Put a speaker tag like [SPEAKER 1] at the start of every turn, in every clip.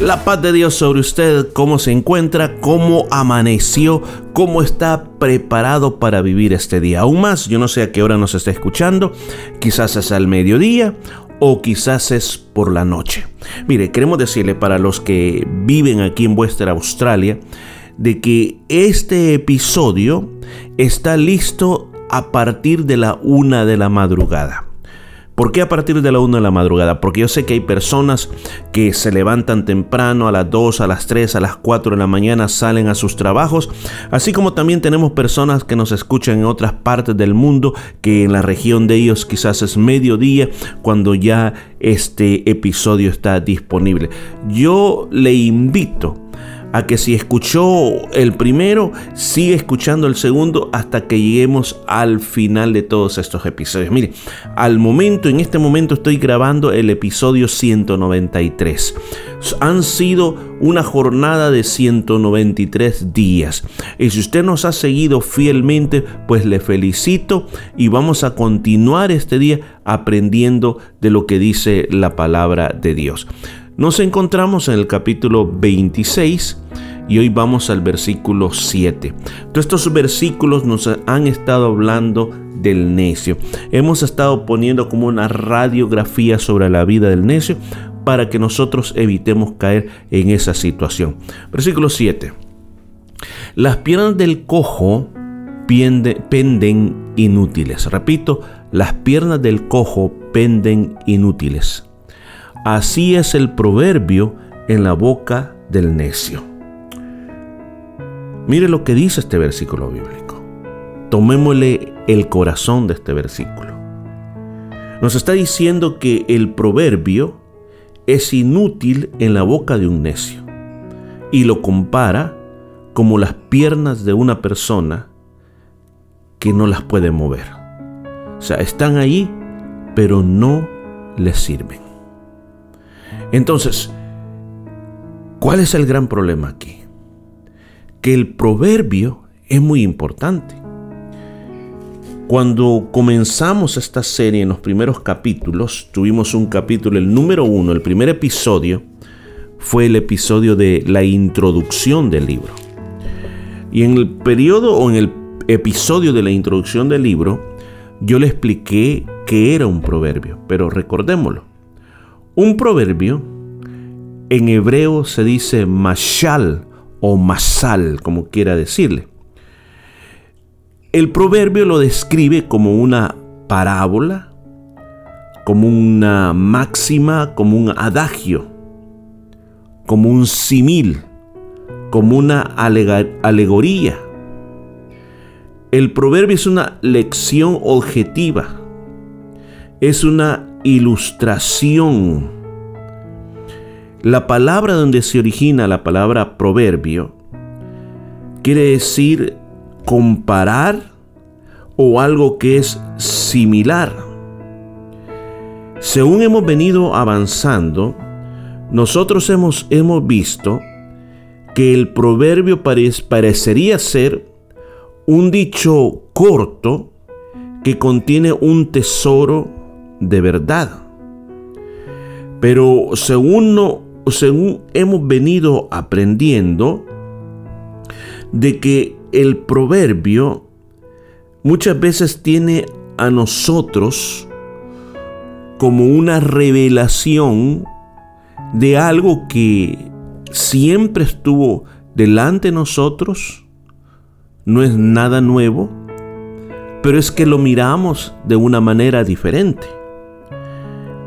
[SPEAKER 1] La paz de Dios sobre usted, cómo se encuentra, cómo amaneció, cómo está preparado para vivir este día. Aún más, yo no sé a qué hora nos está escuchando, quizás es al mediodía o quizás es por la noche. Mire, queremos decirle para los que viven aquí en vuestra Australia, de que este episodio está listo a partir de la una de la madrugada. ¿Por qué a partir de la 1 de la madrugada? Porque yo sé que hay personas que se levantan temprano a las 2, a las 3, a las 4 de la mañana, salen a sus trabajos, así como también tenemos personas que nos escuchan en otras partes del mundo, que en la región de ellos quizás es mediodía cuando ya este episodio está disponible. Yo le invito a que si escuchó el primero, sigue escuchando el segundo hasta que lleguemos al final de todos estos episodios. Mire, al momento, en este momento estoy grabando el episodio 193. Han sido una jornada de 193 días. Y si usted nos ha seguido fielmente, pues le felicito y vamos a continuar este día aprendiendo de lo que dice la palabra de Dios. Nos encontramos en el capítulo 26 y hoy vamos al versículo 7. Todos estos versículos nos han estado hablando del necio. Hemos estado poniendo como una radiografía sobre la vida del necio para que nosotros evitemos caer en esa situación. Versículo 7. Las piernas del cojo penden inútiles. Repito, las piernas del cojo penden inútiles. Así es el proverbio en la boca del necio. Mire lo que dice este versículo bíblico. Tomémosle el corazón de este versículo. Nos está diciendo que el proverbio es inútil en la boca de un necio y lo compara como las piernas de una persona que no las puede mover. O sea, están ahí, pero no les sirven. Entonces, ¿cuál es el gran problema aquí? Que el proverbio es muy importante. Cuando comenzamos esta serie en los primeros capítulos, tuvimos un capítulo, el número uno, el primer episodio, fue el episodio de la introducción del libro. Y en el periodo o en el episodio de la introducción del libro, yo le expliqué que era un proverbio, pero recordémoslo. Un proverbio en hebreo se dice mashal o masal, como quiera decirle. El proverbio lo describe como una parábola, como una máxima, como un adagio, como un simil, como una alegoría. El proverbio es una lección objetiva, es una ilustración. La palabra donde se origina la palabra proverbio quiere decir comparar o algo que es similar. Según hemos venido avanzando, nosotros hemos, hemos visto que el proverbio parecería ser un dicho corto que contiene un tesoro de verdad. Pero según, según hemos venido aprendiendo, de que el proverbio muchas veces tiene a nosotros como una revelación de algo que siempre estuvo delante de nosotros, no es nada nuevo, pero es que lo miramos de una manera diferente.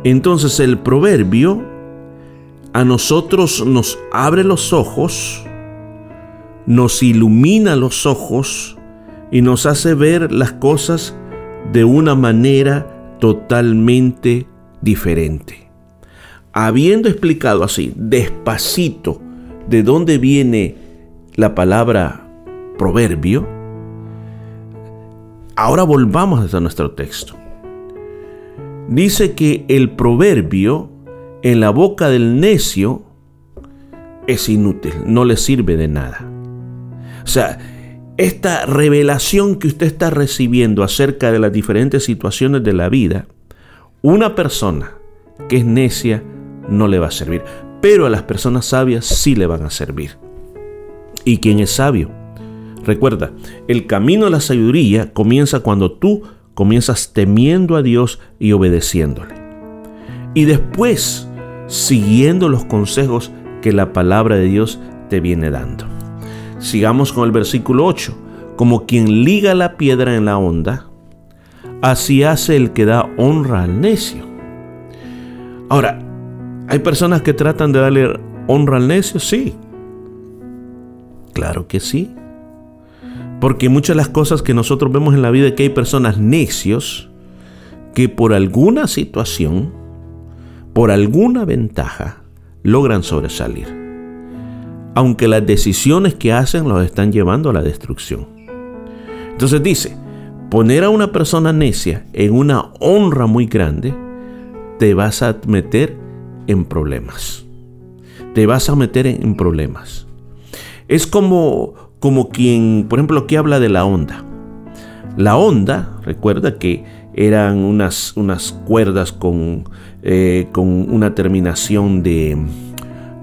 [SPEAKER 1] Entonces el proverbio a nosotros nos abre los ojos, nos ilumina los ojos y nos hace ver las cosas de una manera totalmente diferente. Habiendo explicado así, despacito, de dónde viene la palabra proverbio, ahora volvamos a nuestro texto. Dice que el proverbio en la boca del necio es inútil, no le sirve de nada. O sea, esta revelación que usted está recibiendo acerca de las diferentes situaciones de la vida, una persona que es necia no le va a servir, pero a las personas sabias sí le van a servir. ¿Y quién es sabio? Recuerda, el camino a la sabiduría comienza cuando tú comienzas temiendo a Dios y obedeciéndole. Y después siguiendo los consejos que la palabra de Dios te viene dando. Sigamos con el versículo 8. Como quien liga la piedra en la onda, así hace el que da honra al necio. Ahora, ¿hay personas que tratan de darle honra al necio? Sí. Claro que sí. Porque muchas de las cosas que nosotros vemos en la vida es que hay personas necios que por alguna situación, por alguna ventaja, logran sobresalir. Aunque las decisiones que hacen los están llevando a la destrucción. Entonces dice, poner a una persona necia en una honra muy grande, te vas a meter en problemas. Te vas a meter en problemas. Es como, como quien, por ejemplo, que habla de la onda. La onda, recuerda que eran unas, unas cuerdas con, eh, con una terminación de,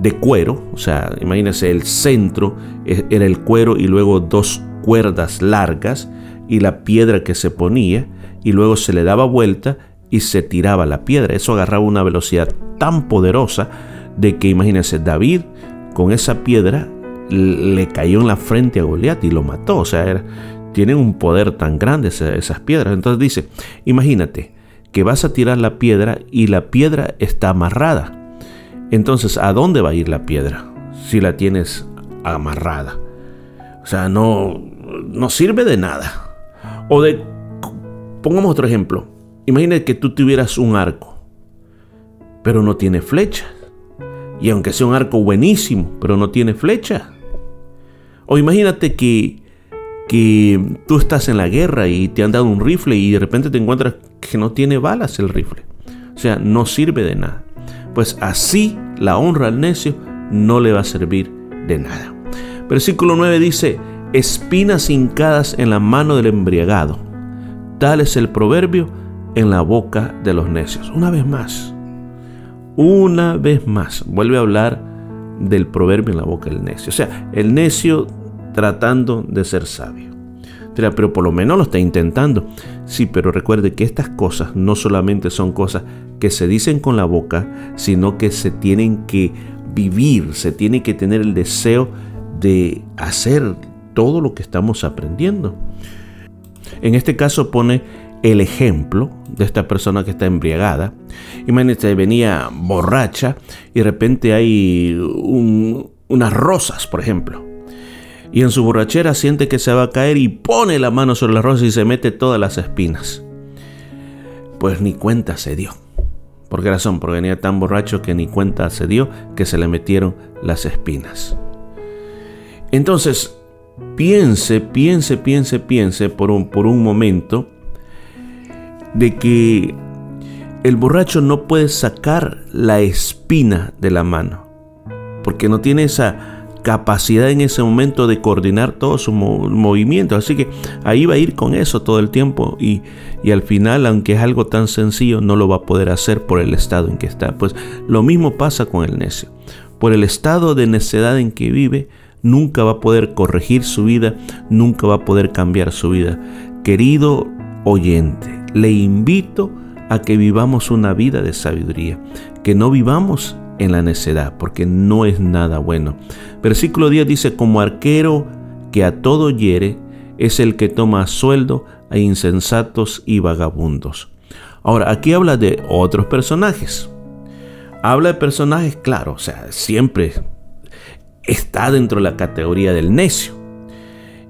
[SPEAKER 1] de cuero, o sea, imagínense el centro e, era el cuero y luego dos cuerdas largas y la piedra que se ponía y luego se le daba vuelta y se tiraba la piedra. Eso agarraba una velocidad tan poderosa de que imagínense David con esa piedra le cayó en la frente a Goliat y lo mató. O sea, tienen un poder tan grande esas piedras. Entonces dice, imagínate que vas a tirar la piedra y la piedra está amarrada. Entonces, ¿a dónde va a ir la piedra si la tienes amarrada? O sea, no, no sirve de nada. O de, pongamos otro ejemplo. Imagínate que tú tuvieras un arco, pero no tiene flecha. Y aunque sea un arco buenísimo, pero no tiene flecha. O imagínate que que tú estás en la guerra y te han dado un rifle y de repente te encuentras que no tiene balas el rifle. O sea, no sirve de nada. Pues así la honra al necio no le va a servir de nada. Versículo 9 dice, espinas hincadas en la mano del embriagado. Tal es el proverbio en la boca de los necios. Una vez más, una vez más, vuelve a hablar del proverbio en la boca del necio. O sea, el necio tratando de ser sabio. Pero por lo menos lo está intentando. Sí, pero recuerde que estas cosas no solamente son cosas que se dicen con la boca, sino que se tienen que vivir, se tiene que tener el deseo de hacer todo lo que estamos aprendiendo. En este caso pone el ejemplo de esta persona que está embriagada. Imagínate, venía borracha y de repente hay unas rosas, por ejemplo y en su borrachera siente que se va a caer y pone la mano sobre la rosa y se mete todas las espinas. Pues ni cuenta se dio. ¿Por qué razón? Porque venía tan borracho que ni cuenta se dio que se le metieron las espinas. Entonces, piense, piense, piense, piense por un, por un momento de que el borracho no puede sacar la espina de la mano, porque no tiene esa capacidad en ese momento de coordinar todos sus movimientos. Así que ahí va a ir con eso todo el tiempo y, y al final, aunque es algo tan sencillo, no lo va a poder hacer por el estado en que está. Pues lo mismo pasa con el necio. Por el estado de necedad en que vive, nunca va a poder corregir su vida, nunca va a poder cambiar su vida. Querido oyente, le invito a que vivamos una vida de sabiduría, que no vivamos en la necedad, porque no es nada bueno. Versículo 10 dice, como arquero que a todo hiere, es el que toma sueldo a insensatos y vagabundos. Ahora, aquí habla de otros personajes. Habla de personajes, claro, o sea, siempre está dentro de la categoría del necio.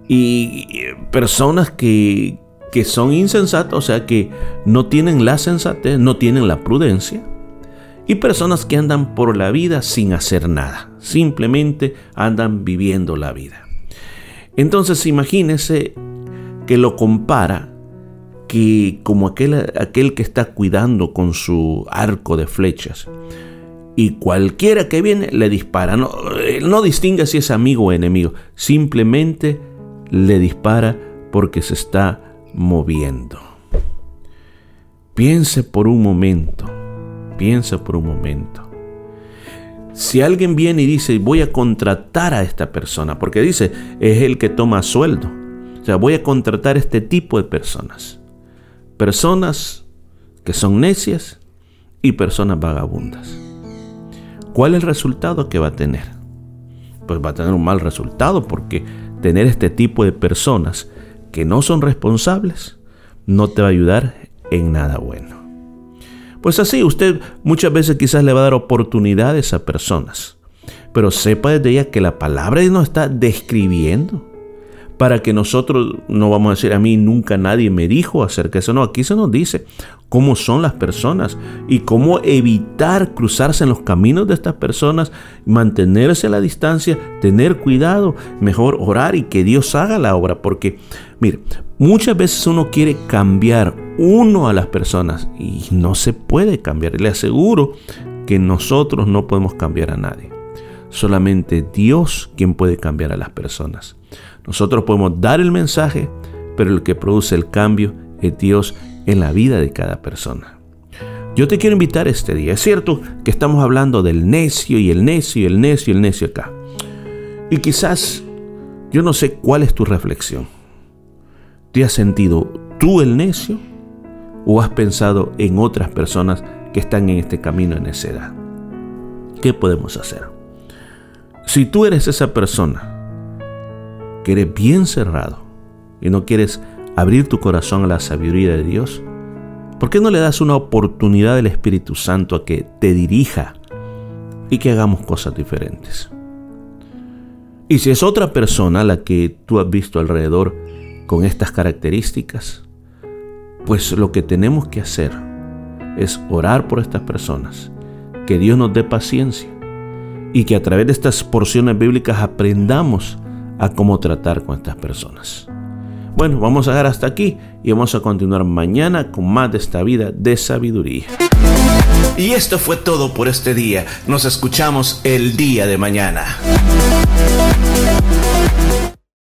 [SPEAKER 1] Y personas que, que son insensatas, o sea que no tienen la sensatez, no tienen la prudencia, y personas que andan por la vida sin hacer nada, simplemente andan viviendo la vida. Entonces imagínese que lo compara que como aquel, aquel que está cuidando con su arco de flechas y cualquiera que viene le dispara. No, no distingue si es amigo o enemigo, simplemente le dispara porque se está moviendo. Piense por un momento, piense por un momento. Si alguien viene y dice, voy a contratar a esta persona, porque dice, es el que toma sueldo. O sea, voy a contratar a este tipo de personas. Personas que son necias y personas vagabundas. ¿Cuál es el resultado que va a tener? Pues va a tener un mal resultado porque tener este tipo de personas que no son responsables no te va a ayudar en nada bueno. Pues así, usted muchas veces quizás le va a dar oportunidades a personas, pero sepa desde ya que la palabra no está describiendo para que nosotros no vamos a decir a mí nunca nadie me dijo acerca de eso. No, aquí se nos dice cómo son las personas y cómo evitar cruzarse en los caminos de estas personas, mantenerse a la distancia, tener cuidado, mejor orar y que Dios haga la obra. Porque, mire, muchas veces uno quiere cambiar uno a las personas y no se puede cambiar. Le aseguro que nosotros no podemos cambiar a nadie. Solamente Dios quien puede cambiar a las personas. Nosotros podemos dar el mensaje, pero el que produce el cambio es Dios en la vida de cada persona. Yo te quiero invitar este día. Es cierto que estamos hablando del necio y el necio y el necio y el necio acá. Y quizás yo no sé cuál es tu reflexión. ¿Te has sentido tú el necio o has pensado en otras personas que están en este camino de necedad? ¿Qué podemos hacer? Si tú eres esa persona que eres bien cerrado y no quieres abrir tu corazón a la sabiduría de Dios, ¿por qué no le das una oportunidad al Espíritu Santo a que te dirija y que hagamos cosas diferentes? Y si es otra persona la que tú has visto alrededor con estas características, pues lo que tenemos que hacer es orar por estas personas, que Dios nos dé paciencia y que a través de estas porciones bíblicas aprendamos a cómo tratar con estas personas. Bueno, vamos a dejar hasta aquí y vamos a continuar mañana con más de esta vida de sabiduría.
[SPEAKER 2] Y esto fue todo por este día. Nos escuchamos el día de mañana.